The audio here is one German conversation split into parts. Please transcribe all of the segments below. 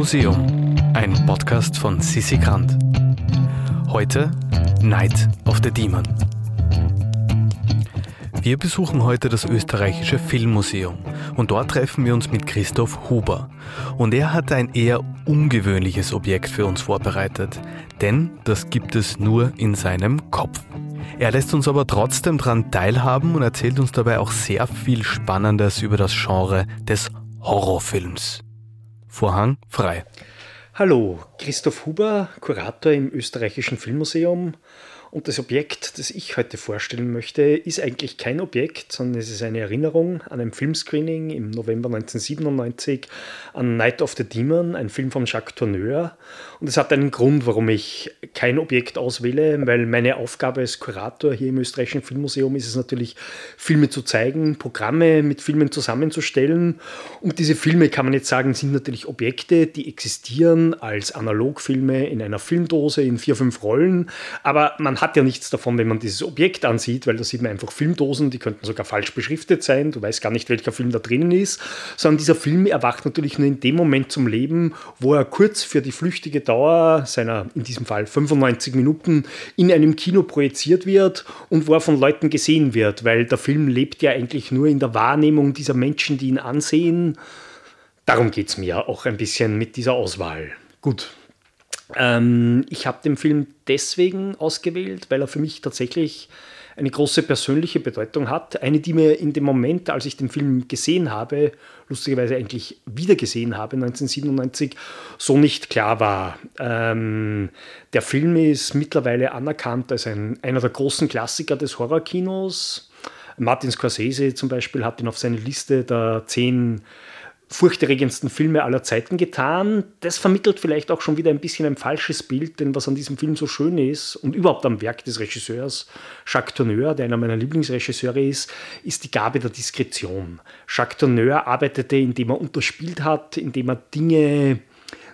Museum, ein Podcast von Sissi Grant. Heute Night of the Demon. Wir besuchen heute das österreichische Filmmuseum und dort treffen wir uns mit Christoph Huber. Und er hat ein eher ungewöhnliches Objekt für uns vorbereitet, denn das gibt es nur in seinem Kopf. Er lässt uns aber trotzdem daran teilhaben und erzählt uns dabei auch sehr viel Spannendes über das Genre des Horrorfilms. Vorhang frei. Hallo, Christoph Huber, Kurator im Österreichischen Filmmuseum und das Objekt, das ich heute vorstellen möchte, ist eigentlich kein Objekt, sondern es ist eine Erinnerung an ein Filmscreening im November 1997 an Night of the Demon, ein Film von Jacques Tourneur. Und es hat einen Grund, warum ich kein Objekt auswähle, weil meine Aufgabe als Kurator hier im Österreichischen Filmmuseum ist es natürlich, Filme zu zeigen, Programme mit Filmen zusammenzustellen. Und diese Filme, kann man jetzt sagen, sind natürlich Objekte, die existieren als Analogfilme in einer Filmdose in vier, fünf Rollen. Aber man hat ja nichts davon, wenn man dieses Objekt ansieht, weil da sieht man einfach Filmdosen, die könnten sogar falsch beschriftet sein. Du weißt gar nicht, welcher Film da drinnen ist, sondern dieser Film erwacht natürlich nur in dem Moment zum Leben, wo er kurz für die flüchtige Dauer seiner, in diesem Fall 95 Minuten, in einem Kino projiziert wird und wo er von Leuten gesehen wird, weil der Film lebt ja eigentlich nur in der Wahrnehmung dieser Menschen, die ihn ansehen. Darum geht es mir auch ein bisschen mit dieser Auswahl. Gut, ähm, ich habe den Film deswegen ausgewählt, weil er für mich tatsächlich eine große persönliche Bedeutung hat. Eine, die mir in dem Moment, als ich den Film gesehen habe, lustigerweise eigentlich wieder gesehen habe, 1997, so nicht klar war. Ähm, der Film ist mittlerweile anerkannt als ein, einer der großen Klassiker des Horrorkinos. Martin Scorsese zum Beispiel hat ihn auf seine Liste der zehn furchterregendsten Filme aller Zeiten getan. Das vermittelt vielleicht auch schon wieder ein bisschen ein falsches Bild, denn was an diesem Film so schön ist und überhaupt am Werk des Regisseurs Jacques Tourneur, der einer meiner Lieblingsregisseure ist, ist die Gabe der Diskretion. Jacques Tourneur arbeitete, indem er unterspielt hat, indem er Dinge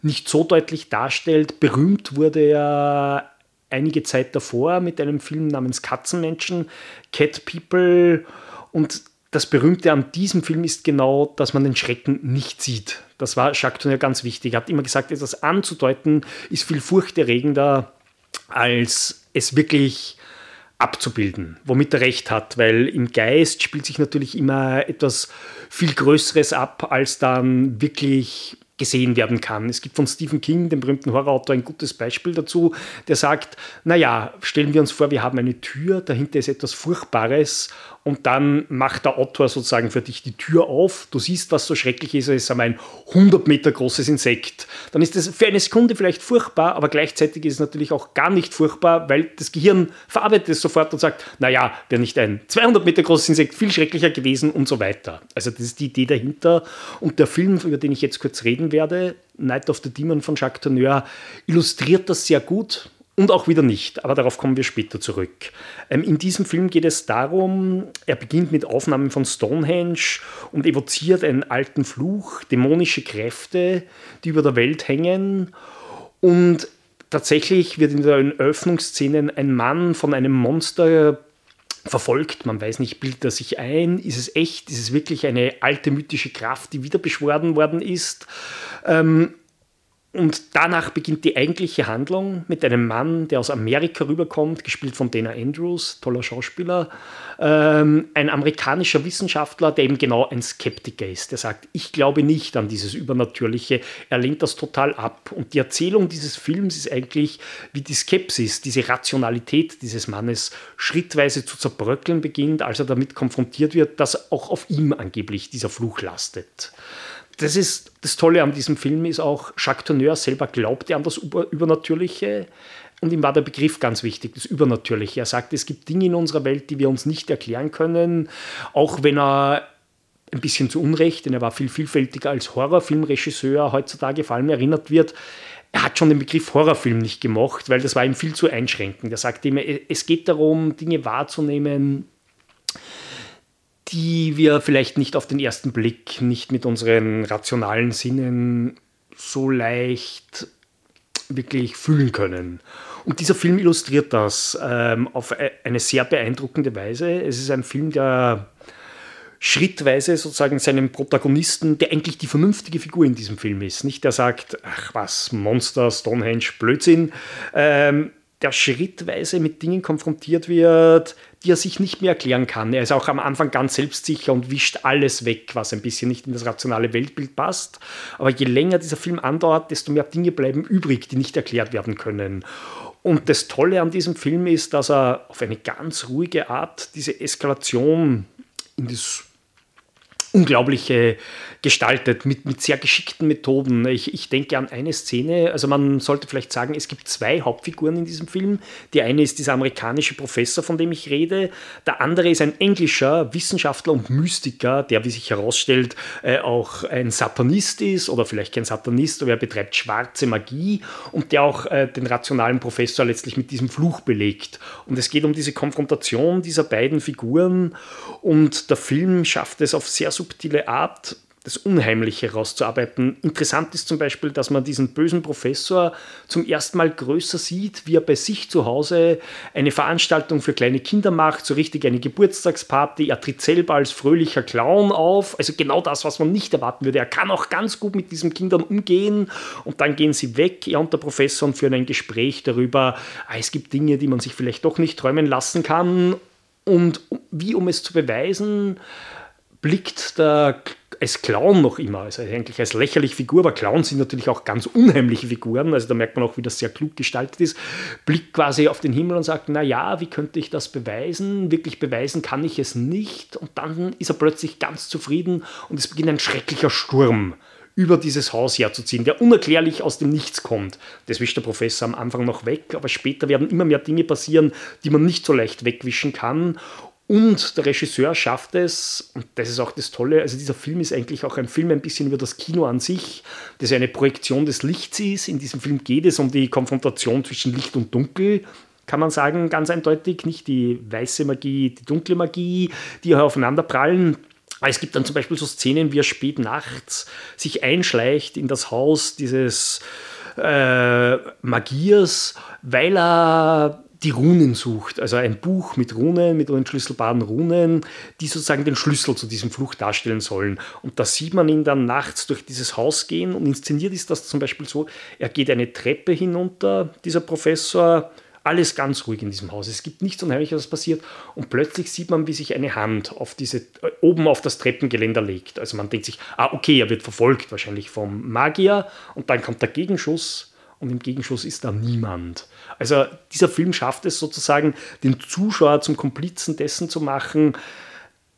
nicht so deutlich darstellt. Berühmt wurde er einige Zeit davor mit einem Film namens Katzenmenschen, Cat People und das Berühmte an diesem Film ist genau, dass man den Schrecken nicht sieht. Das war Jacques Tourneur ganz wichtig. Er hat immer gesagt, etwas anzudeuten ist viel furchterregender, als es wirklich abzubilden, womit er recht hat, weil im Geist spielt sich natürlich immer etwas viel Größeres ab, als dann wirklich gesehen werden kann. Es gibt von Stephen King, dem berühmten Horrorautor, ein gutes Beispiel dazu, der sagt, naja, stellen wir uns vor, wir haben eine Tür, dahinter ist etwas Furchtbares und dann macht der Autor sozusagen für dich die Tür auf, du siehst, was so schrecklich ist, es ist ein 100 Meter großes Insekt. Dann ist das für eine Sekunde vielleicht furchtbar, aber gleichzeitig ist es natürlich auch gar nicht furchtbar, weil das Gehirn verarbeitet es sofort und sagt, naja, wäre nicht ein 200 Meter großes Insekt viel schrecklicher gewesen und so weiter. Also das ist die Idee dahinter und der Film, über den ich jetzt kurz reden werde, Night of the Demon von Jacques Tourneur, illustriert das sehr gut und auch wieder nicht, aber darauf kommen wir später zurück. Ähm, in diesem Film geht es darum, er beginnt mit Aufnahmen von Stonehenge und evoziert einen alten Fluch, dämonische Kräfte, die über der Welt hängen. Und tatsächlich wird in den Eröffnungsszenen ein Mann von einem Monster verfolgt. Man weiß nicht, bildet er sich ein? Ist es echt? Ist es wirklich eine alte mythische Kraft, die wieder beschworen worden ist? Ähm, und danach beginnt die eigentliche Handlung mit einem Mann, der aus Amerika rüberkommt, gespielt von Dana Andrews, toller Schauspieler. Ähm, ein amerikanischer Wissenschaftler, der eben genau ein Skeptiker ist. Der sagt, ich glaube nicht an dieses Übernatürliche. Er lehnt das total ab. Und die Erzählung dieses Films ist eigentlich, wie die Skepsis, diese Rationalität dieses Mannes schrittweise zu zerbröckeln beginnt, als er damit konfrontiert wird, dass auch auf ihm angeblich dieser Fluch lastet das ist das Tolle an diesem Film ist auch, Jacques Tourneur selber glaubte an das Übernatürliche und ihm war der Begriff ganz wichtig, das Übernatürliche. Er sagte, es gibt Dinge in unserer Welt, die wir uns nicht erklären können, auch wenn er ein bisschen zu Unrecht, denn er war viel vielfältiger als Horrorfilmregisseur heutzutage vor allem erinnert wird. Er hat schon den Begriff Horrorfilm nicht gemocht, weil das war ihm viel zu einschränkend. Er sagte immer, es geht darum, Dinge wahrzunehmen, die wir vielleicht nicht auf den ersten Blick, nicht mit unseren rationalen Sinnen so leicht wirklich fühlen können. Und dieser Film illustriert das ähm, auf e-, eine sehr beeindruckende Weise. Es ist ein Film, der schrittweise sozusagen seinem Protagonisten, der eigentlich die vernünftige Figur in diesem Film ist, nicht der sagt, ach was, Monster, Stonehenge, Blödsinn, ähm, der schrittweise mit Dingen konfrontiert wird, die er sich nicht mehr erklären kann. Er ist auch am Anfang ganz selbstsicher und wischt alles weg, was ein bisschen nicht in das rationale Weltbild passt. Aber je länger dieser Film andauert, desto mehr Dinge bleiben übrig, die nicht erklärt werden können. Und das Tolle an diesem Film ist, dass er auf eine ganz ruhige Art diese Eskalation in das Unglaubliche gestaltet, mit, mit sehr geschickten Methoden. Ich, ich denke an eine Szene, also man sollte vielleicht sagen, es gibt zwei Hauptfiguren in diesem Film. Die eine ist dieser amerikanische Professor, von dem ich rede. Der andere ist ein englischer Wissenschaftler und Mystiker, der, wie sich herausstellt, äh, auch ein Satanist ist oder vielleicht kein Satanist, aber er betreibt schwarze Magie und der auch äh, den rationalen Professor letztlich mit diesem Fluch belegt. Und es geht um diese Konfrontation dieser beiden Figuren und der Film schafft es auf sehr subtile Art, das Unheimliche herauszuarbeiten. Interessant ist zum Beispiel, dass man diesen bösen Professor zum ersten Mal größer sieht, wie er bei sich zu Hause eine Veranstaltung für kleine Kinder macht, so richtig eine Geburtstagsparty. Er tritt selber als fröhlicher Clown auf, also genau das, was man nicht erwarten würde. Er kann auch ganz gut mit diesen Kindern umgehen und dann gehen sie weg, er und der Professor, und führen ein Gespräch darüber, ah, es gibt Dinge, die man sich vielleicht doch nicht träumen lassen kann. Und wie um es zu beweisen, blickt der als Clown noch immer, also eigentlich als lächerliche Figur, aber Clowns sind natürlich auch ganz unheimliche Figuren, also da merkt man auch, wie das sehr klug gestaltet ist, blickt quasi auf den Himmel und sagt, na ja, wie könnte ich das beweisen? Wirklich beweisen kann ich es nicht und dann ist er plötzlich ganz zufrieden und es beginnt ein schrecklicher Sturm über dieses Haus herzuziehen, der unerklärlich aus dem Nichts kommt. Das wischt der Professor am Anfang noch weg, aber später werden immer mehr Dinge passieren, die man nicht so leicht wegwischen kann. Und der Regisseur schafft es, und das ist auch das Tolle, also dieser Film ist eigentlich auch ein Film ein bisschen über das Kino an sich, das eine Projektion des Lichts ist. In diesem Film geht es um die Konfrontation zwischen Licht und Dunkel, kann man sagen, ganz eindeutig. Nicht die weiße Magie, die dunkle Magie, die aufeinander prallen. Es gibt dann zum Beispiel so Szenen, wie er spät nachts sich einschleicht in das Haus dieses äh, Magiers, weil er die Runen sucht. Also ein Buch mit Runen, mit unentschlüsselbaren Runen, die sozusagen den Schlüssel zu diesem Fluch darstellen sollen. Und da sieht man ihn dann nachts durch dieses Haus gehen und inszeniert ist das zum Beispiel so, er geht eine Treppe hinunter, dieser Professor, alles ganz ruhig in diesem Haus. Es gibt nichts Unheimliches, was passiert. Und plötzlich sieht man, wie sich eine Hand auf diese, äh, oben auf das Treppengeländer legt. Also man denkt sich, ah, okay, er wird verfolgt, wahrscheinlich vom Magier. Und dann kommt der Gegenschuss und im Gegenschuss ist da niemand. Also dieser Film schafft es sozusagen, den Zuschauer zum Komplizen dessen zu machen,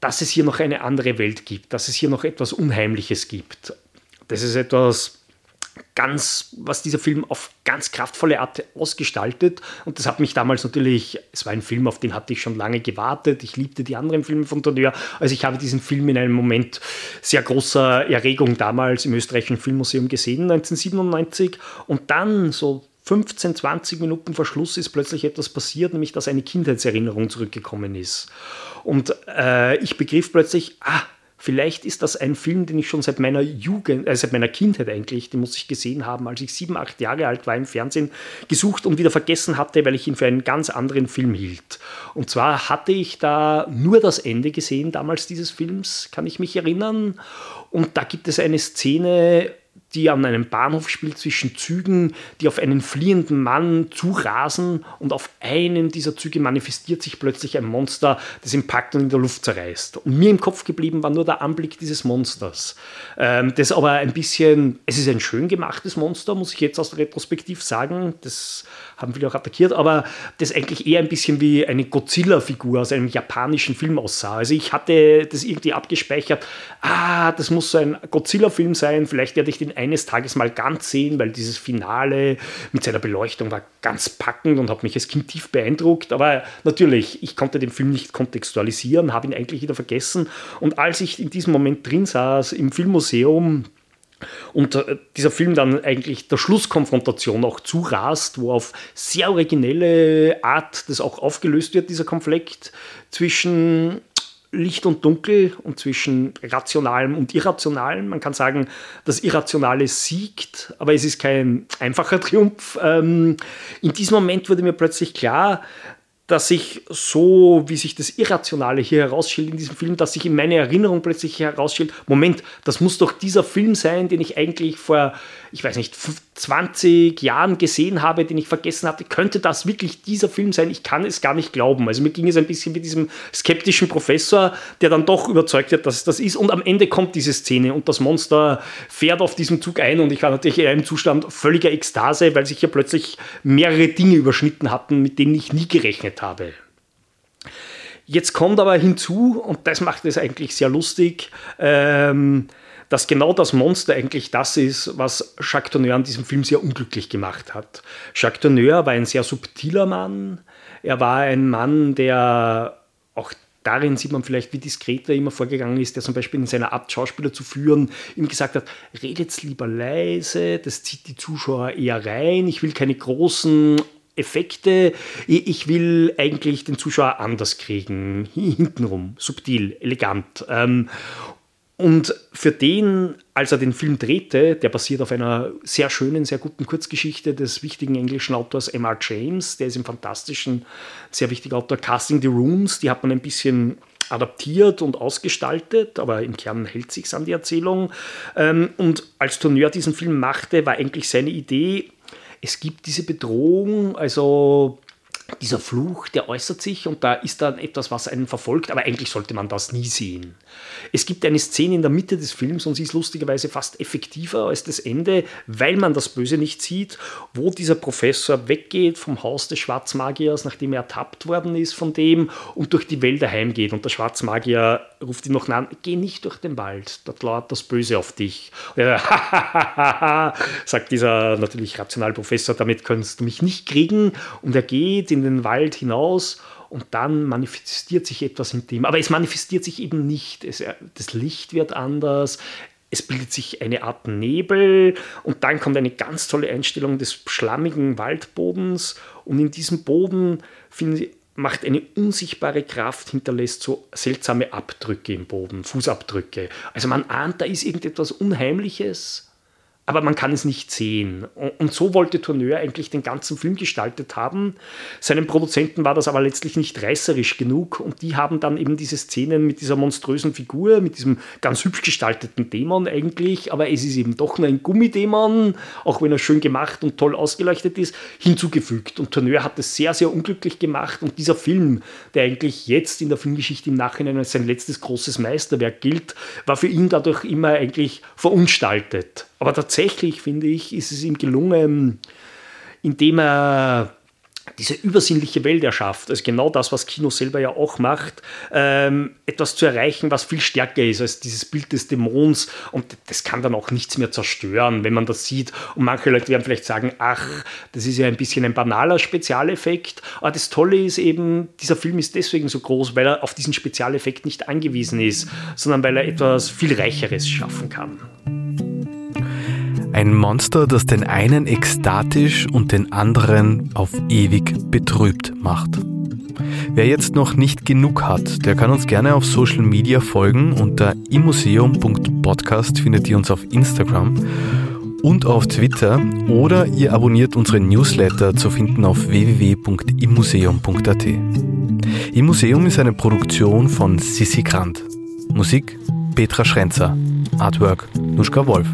dass es hier noch eine andere Welt gibt, dass es hier noch etwas Unheimliches gibt. Das ist etwas ganz, was dieser Film auf ganz kraftvolle Art ausgestaltet. Und das hat mich damals natürlich, es war ein Film, auf den hatte ich schon lange gewartet. Ich liebte die anderen Filme von Tonneur. Also ich habe diesen Film in einem Moment sehr großer Erregung damals im Österreichischen Filmmuseum gesehen, 1997. Und dann so 15, 20 Minuten vor Schluss ist plötzlich etwas passiert, nämlich dass eine Kindheitserinnerung zurückgekommen ist. Und äh, ich begriff plötzlich, ah, Vielleicht ist das ein Film, den ich schon seit meiner Jugend, äh, seit meiner Kindheit eigentlich, den muss ich gesehen haben, als ich sieben, acht Jahre alt war im Fernsehen, gesucht und wieder vergessen hatte, weil ich ihn für einen ganz anderen Film hielt. Und zwar hatte ich da nur das Ende gesehen damals dieses Films, kann ich mich erinnern. Und da gibt es eine Szene, die an einem Bahnhof spielt zwischen Zügen, die auf einen fliehenden Mann zurasen und auf einem dieser Züge manifestiert sich plötzlich ein Monster, das ihn packt und in der Luft zerreißt. Und mir im Kopf geblieben war nur der Anblick dieses Monsters. Ähm, das aber ein bisschen, es ist ein schön gemachtes Monster, muss ich jetzt aus der Retrospektiv sagen. Das haben viele auch attackiert, aber das eigentlich eher ein bisschen wie eine Godzilla-Figur aus einem japanischen Film aussah. Also ich hatte das irgendwie abgespeichert, ah, das muss so ein Godzilla-Film sein, vielleicht werde ich den eines Tages mal ganz sehen, weil dieses Finale mit seiner Beleuchtung war ganz packend und hat mich als Kind tief beeindruckt. Aber natürlich, ich konnte den Film nicht kontextualisieren, habe ihn eigentlich wieder vergessen. Und als ich in diesem Moment drin saß im Filmmuseum, und äh, dieser Film dann eigentlich der Schlusskonfrontation auch zurast, wo auf sehr originelle Art das auch aufgelöst wird, dieser Konflikt zwischen Licht und Dunkel und zwischen Rationalem und Irrationalem. Man kann sagen, das Irrationale siegt, aber es ist kein einfacher Triumph. Ähm, in diesem Moment wurde mir plötzlich klar, dass ich so, wie sich das Irrationale hier herausstellt in diesem Film, dass sich in meine Erinnerung plötzlich herausstellt, Moment, das muss doch dieser Film sein, den ich eigentlich vor, ich weiß nicht, 20 Jahren gesehen habe, den ich vergessen hatte. Könnte das wirklich dieser Film sein? Ich kann es gar nicht glauben. Also mir ging es ein bisschen mit diesem skeptischen Professor, der dann doch überzeugt wird, dass es das ist. Und am Ende kommt diese Szene und das Monster fährt auf diesen Zug ein und ich war natürlich in einem Zustand völliger Ekstase, weil sich hier plötzlich mehrere Dinge überschnitten hatten, mit denen ich nie gerechnet gearbeitet habe. Jetzt kommt aber hinzu, und das macht es eigentlich sehr lustig, ähm, dass genau das Monster eigentlich das ist, was Jacques Tourneur an diesem Film sehr unglücklich gemacht hat. Jacques Tourneur war ein sehr subtiler Mann. Er war ein Mann, der auch darin sieht man vielleicht, wie diskret er immer vorgegangen ist, der zum Beispiel in seiner Art, Schauspieler zu führen, ihm gesagt hat, redet lieber leise, das zieht die Zuschauer eher rein, ich will keine großen Effekte. Ich will eigentlich den Zuschauer anders kriegen, hintenrum, subtil, elegant. Ähm, und für den, als er den Film drehte, der basiert auf einer sehr schönen, sehr guten Kurzgeschichte des wichtigen englischen Autors M.R. James, der ist im fantastischen, sehr wichtiger Autor Casting the Rooms, die hat man ein bisschen adaptiert und ausgestaltet, aber im Kern hält sich an die Erzählung. Ähm, und als Tourneur diesen Film machte, war eigentlich seine Idee, es gibt diese Bedrohung, also dieser Fluch, der äußert sich und da ist dann etwas, was einen verfolgt, aber eigentlich sollte man das nie sehen. Es gibt eine Szene in der Mitte des Films und sie ist lustigerweise fast effektiver als das Ende, weil man das Böse nicht sieht, wo dieser Professor weggeht vom Haus des Schwarzmagiers, nachdem er ertappt worden ist von dem und durch die Wälder heimgeht und der Schwarzmagier ruft ihn noch an, geh nicht durch den Wald, dort lauert das Böse auf dich. Er, sagt dieser natürlich rationale Professor, damit kannst du mich nicht kriegen und er geht in den Wald hinaus und dann manifestiert sich etwas in dem. Aber es manifestiert sich eben nicht. Es, das Licht wird anders. Es bildet sich eine Art Nebel und dann kommt eine ganz tolle Einstellung des schlammigen Waldbodens und in diesem Boden ich, macht eine unsichtbare Kraft, hinterlässt so seltsame Abdrücke im Boden, Fußabdrücke. Also man ahnt, da ist irgendetwas Unheimliches aber man kann es nicht sehen. Und so wollte Tourneur eigentlich den ganzen Film gestaltet haben. Seinen Produzenten war das aber letztlich nicht reißerisch genug und die haben dann eben diese Szenen mit dieser monströsen Figur, mit diesem ganz hübsch gestalteten Dämon eigentlich, aber es ist eben doch nur ein Gummidämon, auch wenn er schön gemacht und toll ausgeleuchtet ist, hinzugefügt. Und Tourneur hat es sehr, sehr unglücklich gemacht und dieser Film, der eigentlich jetzt in der Filmgeschichte im Nachhinein als sein letztes großes Meisterwerk gilt, war für ihn dadurch immer eigentlich verunstaltet. Aber tatsächlich, finde ich, ist es ihm gelungen, indem er diese übersinnliche Welt erschafft, also genau das, was Kino selber ja auch macht, ähm, etwas zu erreichen, was viel stärker ist als dieses Bild des Dämons. Und das kann dann auch nichts mehr zerstören, wenn man das sieht. Und manche Leute werden vielleicht sagen, ach, das ist ja ein bisschen ein banaler Spezialeffekt, aber das Tolle ist eben, dieser Film ist deswegen so groß, weil er auf diesen Spezialeffekt nicht angewiesen ist, sondern weil er etwas viel Reicheres schaffen kann. Ein Monster, das den einen ekstatisch und den anderen auf ewig betrübt macht. Wer jetzt noch nicht genug hat, der kann uns gerne auf Social Media folgen. Unter immuseum.podcast findet ihr uns auf Instagram und auf Twitter oder ihr abonniert unsere Newsletter zu finden auf www.immuseum.at. Im Museum ist eine Produktion von Sissi Grant. Musik Petra Schrenzer. Artwork Nuschka Wolf.